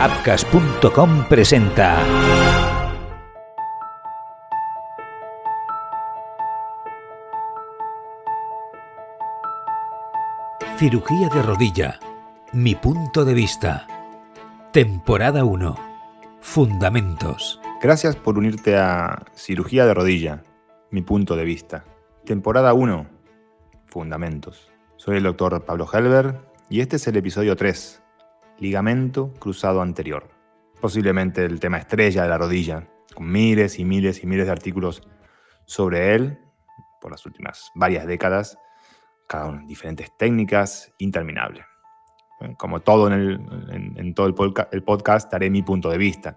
Apcas.com presenta. Cirugía de rodilla. Mi punto de vista. Temporada 1. Fundamentos. Gracias por unirte a Cirugía de rodilla. Mi punto de vista. Temporada 1. Fundamentos. Soy el doctor Pablo Helber y este es el episodio 3. Ligamento cruzado anterior. Posiblemente el tema estrella de la rodilla, con miles y miles y miles de artículos sobre él por las últimas varias décadas cada una diferentes técnicas, interminable. Como todo en, todo el, el podcast, daré mi punto de vista.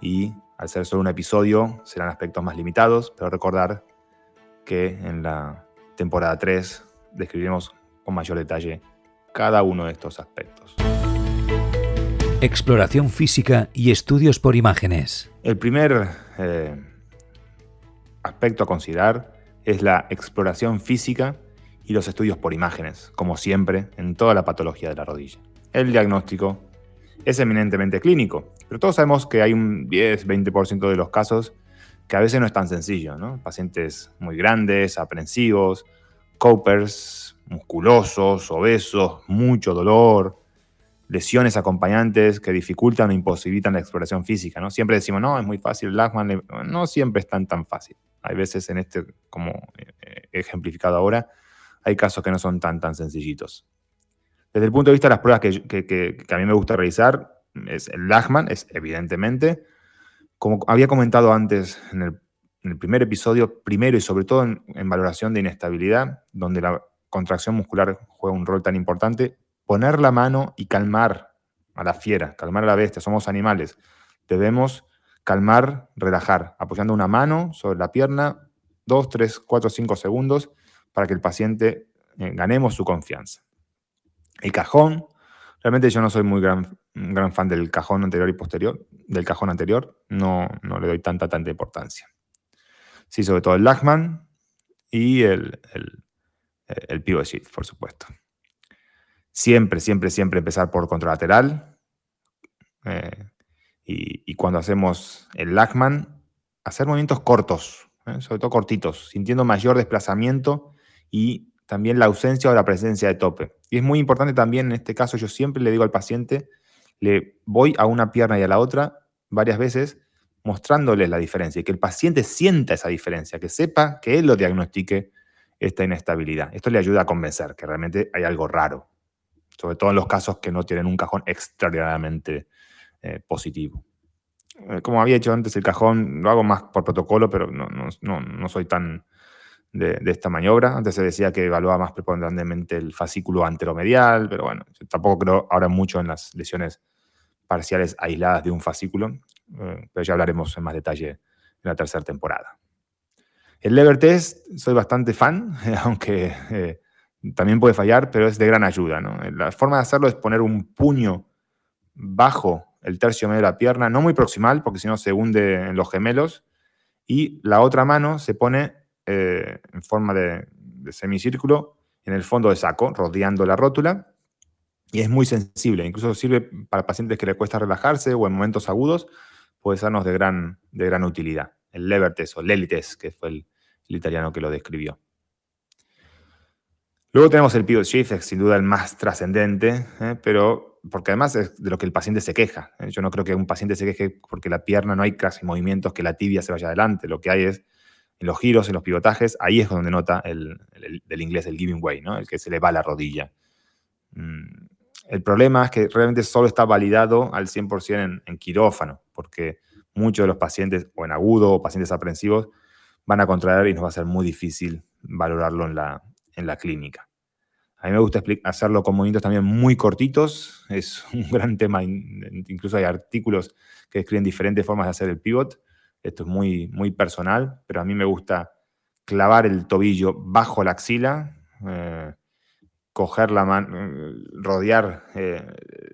Y al ser solo un episodio, serán aspectos más limitados, pero recordar que en la temporada 3 describiremos con mayor detalle cada uno de estos aspectos. Exploración física y estudios por imágenes. El primer eh, aspecto a considerar es la exploración física y los estudios por imágenes, como siempre en toda la patología de la rodilla. El diagnóstico es eminentemente clínico, pero todos sabemos que hay un 10-20% de los casos que a veces no es tan sencillo, ¿no? Pacientes muy grandes, aprensivos, copers, musculosos, obesos, mucho dolor, lesiones acompañantes que dificultan o imposibilitan la exploración física, ¿no? Siempre decimos, no, es muy fácil, Lachman, no siempre es tan tan fácil. Hay veces en este, como eh, ejemplificado ahora, hay casos que no son tan, tan sencillitos. Desde el punto de vista de las pruebas que, a mí me gusta realizar, es el Lachman, es evidentemente, como había comentado antes en el, primer episodio, primero y sobre todo en, en, valoración de inestabilidad, donde la contracción muscular juega un rol tan importante, poner la mano y calmar a la fiera, calmar a la bestia, somos animales. Debemos calmar, relajar, apoyando una mano sobre la pierna, 2, 3, 4, 5 segundos para que el paciente eh, ganemos su confianza. El cajón, realmente yo no soy muy gran, gran fan del cajón anterior y posterior, del cajón anterior, no, no le doy tanta, tanta importancia. Sí, sobre todo el Lachman y el, el, el por supuesto. Siempre, siempre, siempre empezar por contralateral. Eh, y, cuando hacemos el Lachman, hacer movimientos cortos, eh, sobre todo cortitos, sintiendo mayor desplazamiento y también la ausencia o la presencia de tope. Y es muy importante también en este caso, yo siempre le digo al paciente, le voy a una pierna y a la otra varias veces mostrándole la diferencia y que el paciente sienta esa diferencia, que sepa que él lo diagnostique esta inestabilidad. Esto le ayuda a convencer que realmente hay algo raro, sobre todo en los casos que no tienen un cajón extraordinariamente eh, positivo. Eh, como había hecho antes el cajón, lo hago más por protocolo, pero no, no, no soy tan, de, esta maniobra. Antes se decía que evaluaba más preponderantemente el fascículo anteromedial, pero bueno, tampoco creo ahora mucho en las lesiones parciales aisladas de un fascículo, eh, pero ya hablaremos en más detalle en la tercera temporada. El lever test soy bastante fan, aunque eh, también puede fallar, pero es de gran ayuda. La forma de hacerlo es poner un puño bajo el tercio medio de la pierna, no muy proximal, porque si no se hunde en los gemelos, y la otra mano se pone eh, en forma de, semicírculo en el fondo de saco, rodeando la rótula. Y es muy sensible, incluso sirve para pacientes que le cuesta relajarse o en momentos agudos, puede sernos de gran, de gran utilidad. El Levertes o Lelites, que fue el, italiano que lo describió. Luego tenemos el pivot shift, sin duda el más trascendente, ¿eh? pero porque además es de lo que el paciente se queja. ¿eh? Yo no creo que un paciente se queje porque la pierna no hay casi movimientos que la tibia se vaya adelante. Lo que hay es en los giros, en los pivotajes, ahí es donde nota el, del inglés el giving way, ¿no? el que se le va la rodilla. Mm, el problema es que realmente solo está validado al 100% en, quirófano, porque muchos de los pacientes, o en agudo, o pacientes aprensivos, van a contraer y nos va a ser muy difícil valorarlo en la, en la clínica. A mí me gusta hacerlo con movimientos también muy cortitos, es un gran tema, incluso hay artículos que describen diferentes formas de hacer el pivot, esto es muy, muy personal, pero a mí me gusta clavar el tobillo bajo la axila, eh, coger la mano, eh, rodear eh,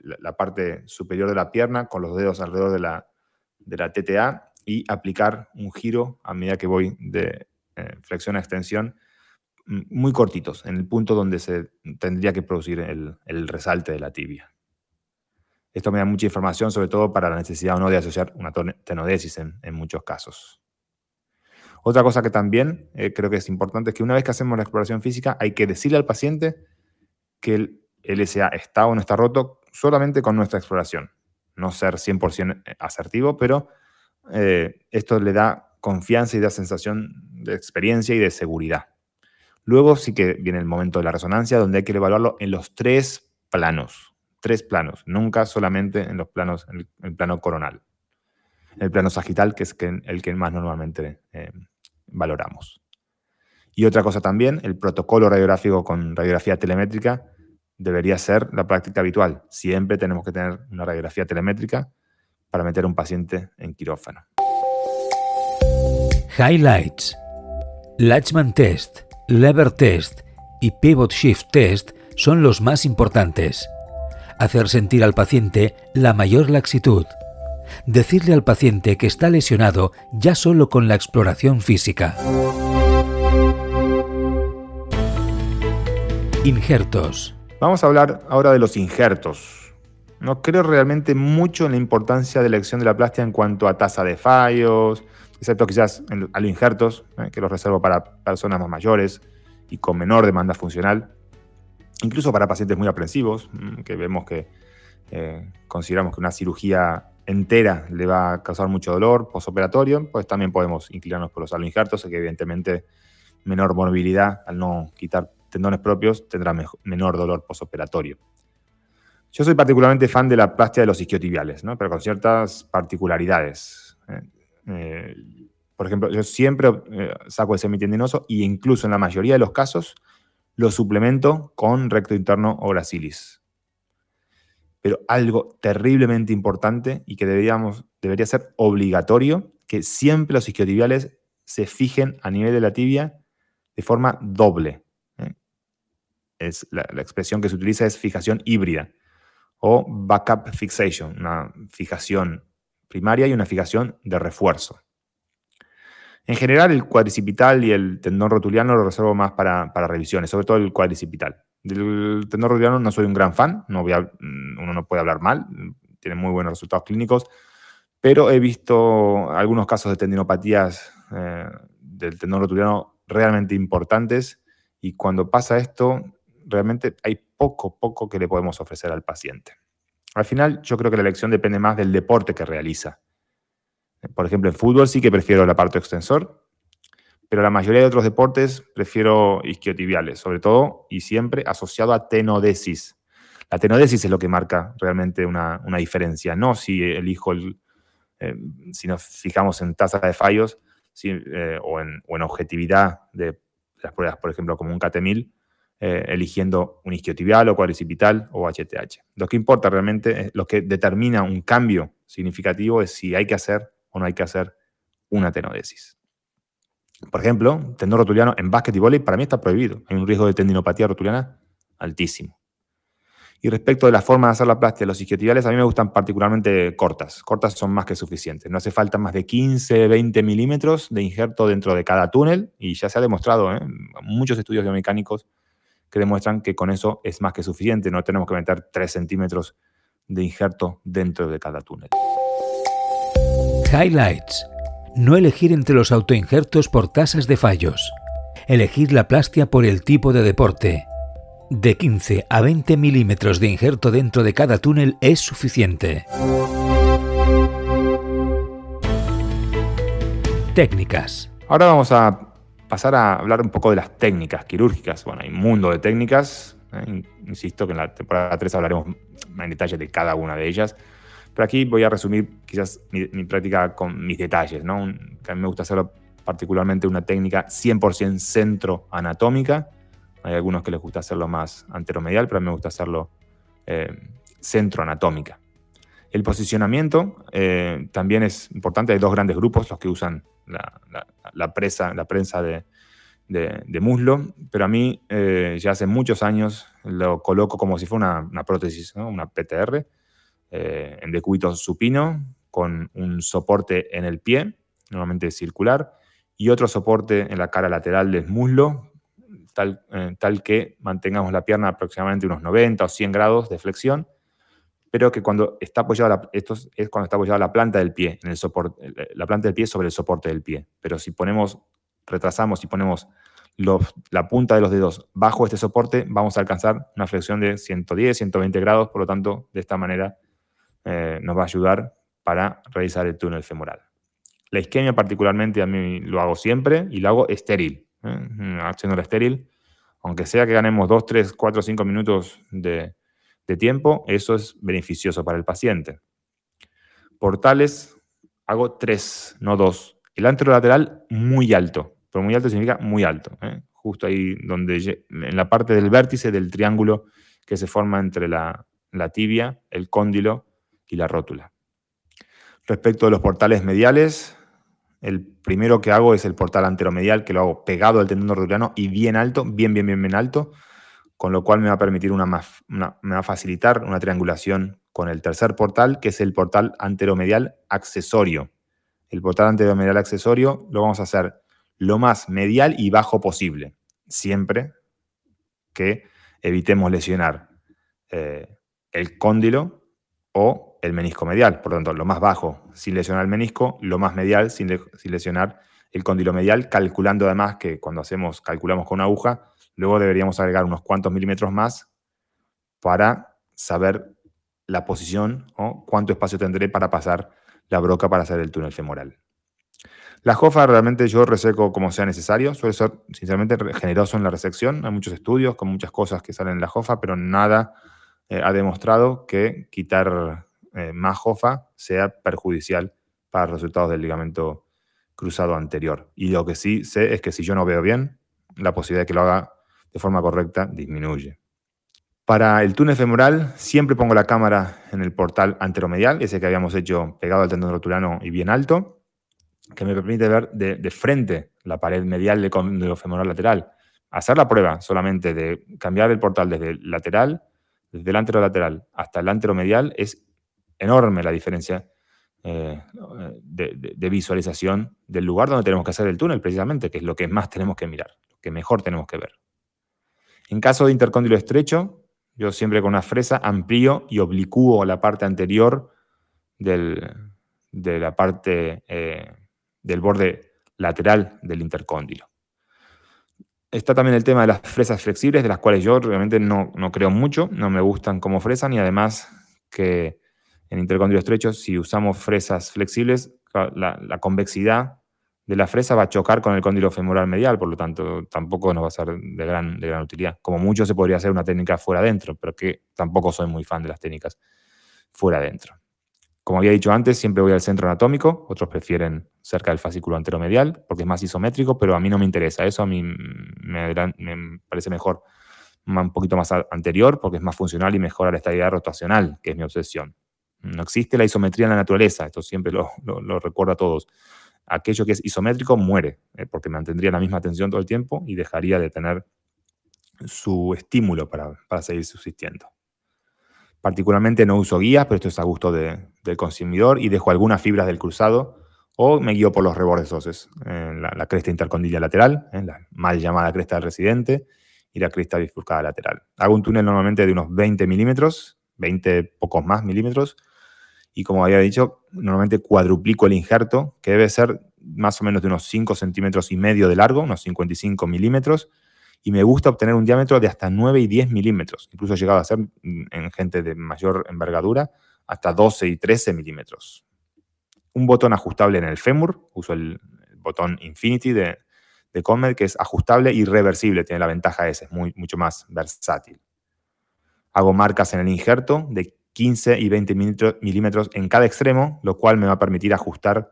la, parte superior de la pierna con los dedos alrededor de la, de la TTA y aplicar un giro a medida que voy de flexión a extensión, muy cortitos, en el punto donde se tendría que producir el, resalte de la tibia. Esto me da mucha información, sobre todo para la necesidad o no de asociar una tenodesis en, muchos casos. Otra cosa que también eh, creo que es importante es que una vez que hacemos la exploración física hay que decirle al paciente que el LSA está o no está roto solamente con nuestra exploración. No ser 100% asertivo, pero eh, esto le da confianza y da sensación de experiencia y de seguridad. Luego sí que viene el momento de la resonancia, donde hay que evaluarlo en los tres planos. Tres planos, nunca solamente en los planos, en el, plano coronal. El plano sagital, que es el que más normalmente eh, valoramos. Y otra cosa también, el protocolo radiográfico con radiografía telemétrica debería ser la práctica habitual. Siempre tenemos que tener una radiografía telemétrica para meter a un paciente en quirófano. Highlights. Latchman Test, Lever Test y Pivot Shift Test son los más importantes. Hacer sentir al paciente la mayor laxitud. Decirle al paciente que está lesionado ya solo con la exploración física. Injertos. Vamos a hablar ahora de los injertos. No creo realmente mucho en la importancia de la elección de la plástica en cuanto a tasa de fallos, excepto quizás a los injertos, eh, que los reservo para personas más mayores y con menor demanda funcional, incluso para pacientes muy aprensivos, mm, que vemos que eh, consideramos que una cirugía entera le va a causar mucho dolor postoperatorio, pues también podemos inclinarnos por los aloinjertos, que evidentemente menor morbilidad al no quitar tendones propios, tendrá menor dolor posoperatorio. Yo soy particularmente fan de la plastia de los isquiotibiales, ¿no? pero con ciertas particularidades. ¿Eh? Eh, por ejemplo, yo siempre eh, saco el semitendinoso e incluso en la mayoría de los casos lo suplemento con recto interno o gracilis. Pero algo terriblemente importante y que deberíamos, debería ser obligatorio, que siempre los isquiotibiales se fijen a nivel de la tibia de forma doble es la, expresión que se utiliza es fijación híbrida o backup fixation, una fijación primaria y una fijación de refuerzo. En general, el cuadricipital y el tendón rotuliano lo reservo más para, revisiones, sobre todo el cuadricipital. Del tendón rotuliano no soy un gran fan, no mm, uno no puede hablar mal, tiene muy buenos resultados clínicos, pero he visto algunos casos de tendinopatías eh, del tendón rotuliano realmente importantes y cuando pasa esto, realmente hay poco, poco que le podemos ofrecer al paciente. Al final, yo creo que la elección depende más del deporte que realiza. Por ejemplo, en fútbol sí que prefiero el aparato extensor, pero la mayoría de otros deportes prefiero isquiotibiales, sobre todo y siempre asociado a tenodesis. La tenodesis es lo que marca realmente una, diferencia, no si elijo el, eh, si nos fijamos en tasa de fallos eh, o, en, o, en, objetividad de las pruebas, por ejemplo, como un CAT1000, eh, eligiendo un isquiotibial o cuadricipital o HTH. Lo que importa realmente, lo que determina un cambio significativo es si hay que hacer o no hay que hacer una tenodesis. Por ejemplo, tendón rotuliano en básquet y vóley para mí está prohibido. Hay un riesgo de tendinopatía rotuliana altísimo. Y respecto de la forma de hacer la plástica los isquiotibiales, a mí me gustan particularmente cortas. Cortas son más que suficientes. No hace falta más de 15, 20 milímetros de injerto dentro de cada túnel y ya se ha demostrado, ¿eh? muchos estudios biomecánicos que demuestran que con eso es más que suficiente, no tenemos que meter 3 centímetros de injerto dentro de cada túnel. Highlights. No elegir entre los autoinjertos por tasas de fallos. Elegir la plastia por el tipo de deporte. De 15 a 20 milímetros de injerto dentro de cada túnel es suficiente. Técnicas. Ahora vamos a pasar a hablar un poco de las técnicas quirúrgicas. Bueno, hay un mundo de técnicas. ¿eh? Insisto que en la temporada 3 hablaremos en detalle de cada una de ellas. Pero aquí voy a resumir quizás mi, práctica con mis detalles, ¿no? que a mí me gusta hacerlo particularmente una técnica 100% centro anatómica. Hay algunos que les gusta hacerlo más anteromedial, pero a mí me gusta hacerlo eh, centro anatómica. El posicionamiento eh, también es importante. Hay dos grandes grupos, los que usan la, presa, la prensa de, muslo, pero a mí eh, ya hace muchos años lo coloco como si fuera una, prótesis, una PTR, eh, en decúbito supino, con un soporte en el pie, normalmente circular, y otro soporte en la cara lateral del muslo, tal, tal que mantengamos la pierna aproximadamente unos 90 o 100 grados de flexión pero que cuando está apoyada, esto es cuando está apoyada la planta del pie, en el soporte, la planta del pie sobre el soporte del pie. Pero si ponemos, retrasamos y ponemos la punta de los dedos bajo este soporte, vamos a alcanzar una flexión de 110, 120 grados, por lo tanto, de esta manera eh, nos va a ayudar para realizar el túnel femoral. La isquemia particularmente a mí lo hago siempre y lo hago estéril, ¿eh? haciéndolo estéril, aunque sea que ganemos 2, 3, 4, 5 minutos de, de tiempo, eso es beneficioso para el paciente. Portales, hago 3, no 2. El anterolateral muy alto, pero muy alto significa muy alto, ¿eh? justo ahí donde, en la parte del vértice del triángulo que se forma entre la, la tibia, el cóndilo y la rótula. Respecto a los portales mediales, el primero que hago es el portal anteromedial, que lo hago pegado al tendón rotuliano y bien alto, bien, bien, bien, bien alto, con lo cual me va a permitir una, me va a facilitar una triangulación con el tercer portal, que es el portal anteromedial accesorio. El portal anteromedial accesorio lo vamos a hacer lo más medial y bajo posible, siempre que evitemos lesionar eh, el cóndilo o el menisco medial. Por lo tanto, lo más bajo sin lesionar el menisco, lo más medial sin, lesionar el cóndilo medial, calculando además que cuando hacemos, calculamos con una aguja, luego deberíamos agregar unos cuantos milímetros más para saber la posición o cuánto espacio tendré para pasar la broca para hacer el túnel femoral. La jofa realmente yo reseco como sea necesario, suele ser sinceramente generoso en la resección, hay muchos estudios con muchas cosas que salen en la jofa, pero nada eh, ha demostrado que quitar eh, más jofa sea perjudicial para los resultados del ligamento cruzado anterior. Y lo que sí sé es que si yo no veo bien, la posibilidad de que lo haga de forma correcta disminuye. Para el túnel femoral siempre pongo la cámara en el portal anteromedial, ese que habíamos hecho pegado al tendón rotulano y bien alto, que me permite ver de, frente la pared medial del cóndilo femoral lateral. Hacer la prueba solamente de cambiar el portal desde el lateral, desde el anterolateral hasta el anteromedial es enorme la diferencia eh, de, visualización del lugar donde tenemos que hacer el túnel, precisamente, que es lo que más tenemos que mirar, lo que mejor tenemos que ver. En caso de intercóndilo estrecho, yo siempre con una fresa amplío y oblicuo la parte anterior de la parte eh, del borde lateral del intercóndilo. Está también el tema de las fresas flexibles, de las cuales yo realmente no, no creo mucho, no me gustan como fresan y además que en intercóndilo estrecho, si usamos fresas flexibles, la, convexidad de la fresa va a chocar con el cóndilo femoral medial, por lo tanto, tampoco nos va a ser de gran, de gran utilidad. Como mucho se podría hacer una técnica fuera adentro, pero que tampoco soy muy fan de las técnicas fuera adentro. Como había dicho antes, siempre voy al centro anatómico, otros prefieren cerca del fascículo anteromedial porque es más isométrico, pero a mí no me interesa. Eso a mí me, parece mejor un poquito más anterior porque es más funcional y mejora la estabilidad rotacional, que es mi obsesión. No existe la isometría en la naturaleza, esto siempre lo, recuerdo a todos. Aquello que es isométrico muere, eh, porque mantendría la misma tensión todo el tiempo y dejaría de tener su estímulo para, seguir subsistiendo. Particularmente no uso guías, pero esto es a gusto del consumidor y dejo algunas fibras del cruzado o me guío por los rebordes óseos, la, cresta intercondilla lateral, la mal llamada cresta del residente y la cresta bifurcada lateral. Hago un túnel normalmente de unos 20 milímetros, 20 pocos más milímetros, y como había dicho, normalmente cuadruplico el injerto, que debe ser más o menos de unos 5 centímetros y medio de largo, unos 55 milímetros, y me gusta obtener un diámetro de hasta 9 y 10 milímetros. Incluso he llegado a ser, en gente de mayor envergadura, hasta 12 y 13 milímetros. Un botón ajustable en el fémur, uso el, botón Infinity de, de Comet, que es ajustable y reversible, tiene la ventaja esa, es mucho más versátil. Hago marcas en el injerto de 15 y 20 milímetros en cada extremo, lo cual me va a permitir ajustar,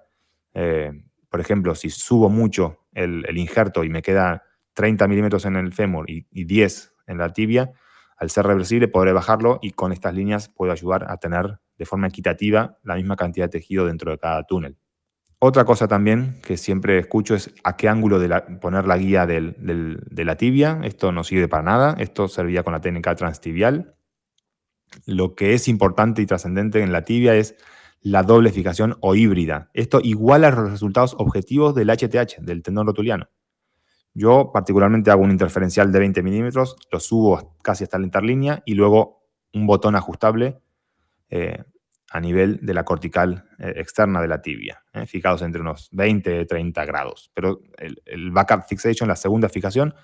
eh, por ejemplo, si subo mucho el, injerto y me queda 30 milímetros en el fémur y, 10 en la tibia, al ser reversible podré bajarlo y con estas líneas puedo ayudar a tener de forma equitativa la misma cantidad de tejido dentro de cada túnel. Otra cosa también que siempre escucho es a qué ángulo de poner la guía de la tibia. Esto no sirve para nada. Esto servía con la técnica transtibial. Lo que es importante y trascendente en la tibia es la doble fijación o híbrida. Esto iguala los resultados objetivos del HTH, del tendón rotuliano. Yo particularmente hago un interferencial de 20 milímetros, lo subo casi hasta la interlínea y luego un botón ajustable eh, a nivel de la cortical eh, externa de la tibia, eh, fijados entre unos 20 y 30 grados. Pero el, backup fixation, la segunda fijación,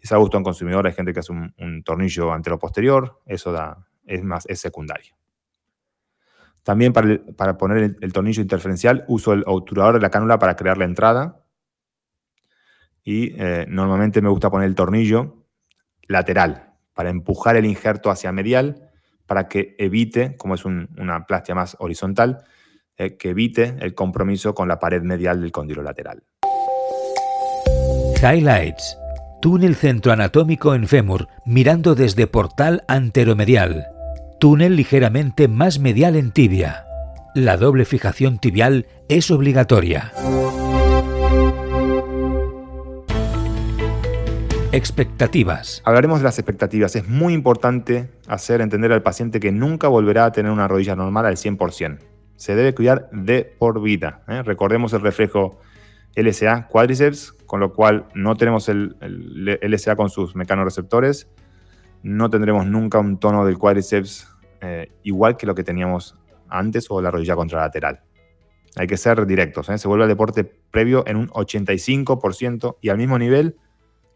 es a gusto en consumidor. Hay gente que hace un, tornillo antero-posterior, eso da, es, más, es secundario. También para, poner el, tornillo interferencial uso el obturador de la cánula para crear la entrada. Y eh, normalmente me gusta poner el tornillo lateral para empujar el injerto hacia medial para que evite, como es una plastia más horizontal, eh, que evite el compromiso con la pared medial del cóndilo lateral. Highlights. Túnel centroanatómico en fémur, mirando desde portal anteromedial. Túnel ligeramente más medial en tibia. La doble fijación tibial es obligatoria. Expectativas. Hablaremos de las expectativas. Es muy importante hacer entender al paciente que nunca volverá a tener una rodilla normal al 100%. Se debe cuidar de por vida. ¿eh? Recordemos el reflejo LSA cuádriceps, con lo cual no tenemos el, LSA con sus mecanorreceptores. No tendremos nunca un tono del cuádriceps eh, igual que lo que teníamos antes o la rodilla contralateral. Hay que ser directos. ¿eh? Se vuelve al deporte previo en un 85% y al mismo nivel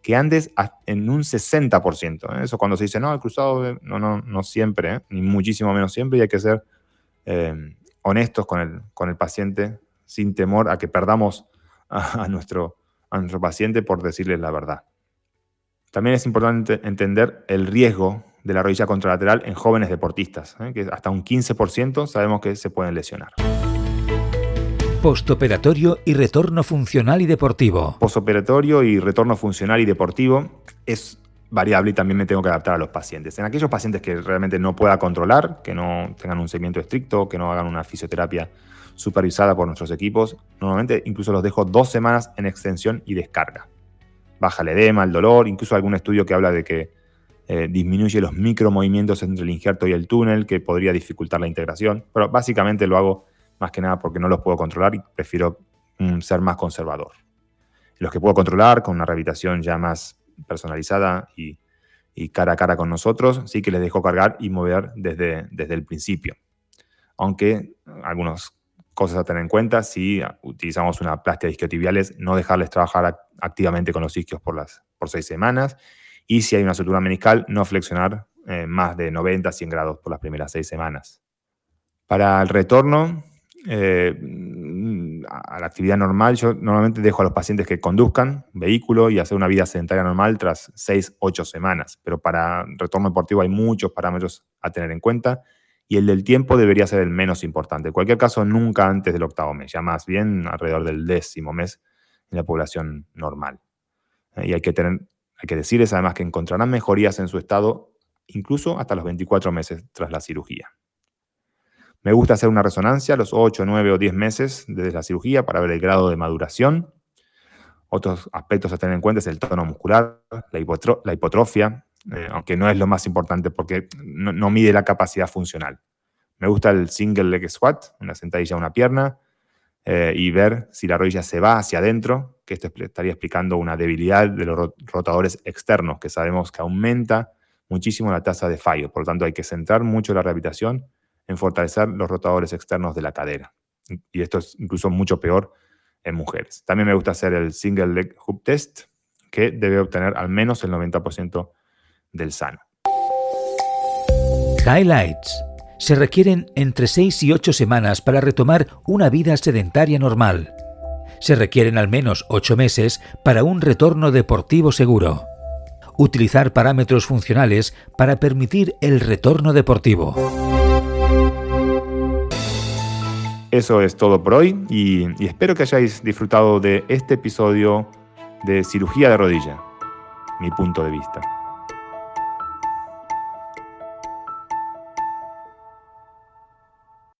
que andes en un 60%. ¿eh? Eso cuando se dice, no, el cruzado, no, no, no siempre, ni muchísimo menos siempre, y hay que ser honestos con el, con el paciente sin temor a que perdamos a, nuestro, a nuestro paciente por decirle la verdad. También es importante entender el riesgo de la rodilla contralateral en jóvenes deportistas, que hasta un 15% sabemos que se pueden lesionar. Postoperatorio y retorno funcional y deportivo. Postoperatorio y retorno funcional y deportivo es variable y también me tengo que adaptar a los pacientes. En aquellos pacientes que realmente no pueda controlar, que no tengan un seguimiento estricto, que no hagan una fisioterapia supervisada por nuestros equipos, normalmente incluso los dejo dos semanas en extensión y descarga. Baja el edema, el dolor, incluso algún estudio que habla de que eh, disminuye los micromovimientos entre el injerto y el túnel, que podría dificultar la integración, pero básicamente lo hago más que nada porque no los puedo controlar y prefiero mm, ser más conservador. Los que puedo controlar con una rehabilitación ya más personalizada y, cara a cara con nosotros, sí que les dejo cargar y mover desde, desde el principio. Aunque algunas cosas a tener en cuenta, si utilizamos una plastia de isquiotibiales, no dejarles trabajar activamente con los isquios por, las, por seis semanas. Y si hay una sutura meniscal, no flexionar eh, más de 90 100 grados por las primeras seis semanas. Para el retorno, eh, a la actividad normal, yo normalmente dejo a los pacientes que conduzcan vehículo y hacer una vida sedentaria normal tras 6, 8 semanas. Pero para retorno deportivo hay muchos parámetros a tener en cuenta y el del tiempo debería ser el menos importante. En cualquier caso, nunca antes del octavo mes, ya más bien alrededor del décimo mes en la población normal. Eh, y hay que, tener, hay que decirles además que encontrarán mejorías en su estado incluso hasta los 24 meses tras la cirugía. Me gusta hacer una resonancia a los 8, 9 o 10 meses desde la cirugía para ver el grado de maduración. Otros aspectos a tener en cuenta es el tono muscular, la, hipotrofia, eh, aunque no es lo más importante porque no, mide la capacidad funcional. Me gusta el single leg squat, una sentadilla a una pierna, eh, y ver si la rodilla se va hacia adentro, que esto estaría explicando una debilidad de los rotadores externos, que sabemos que aumenta muchísimo la tasa de fallo. Por lo tanto, hay que centrar mucho la rehabilitación en fortalecer los rotadores externos de la cadera. Y esto es incluso mucho peor en mujeres. También me gusta hacer el single leg hoop test, que debe obtener al menos el 90% del sano. Highlights. Se requieren entre 6 y 8 semanas para retomar una vida sedentaria normal. Se requieren al menos 8 meses para un retorno deportivo seguro. Utilizar parámetros funcionales para permitir el retorno deportivo. Eso es todo por hoy y, espero que hayáis disfrutado de este episodio de cirugía de rodilla, mi punto de vista.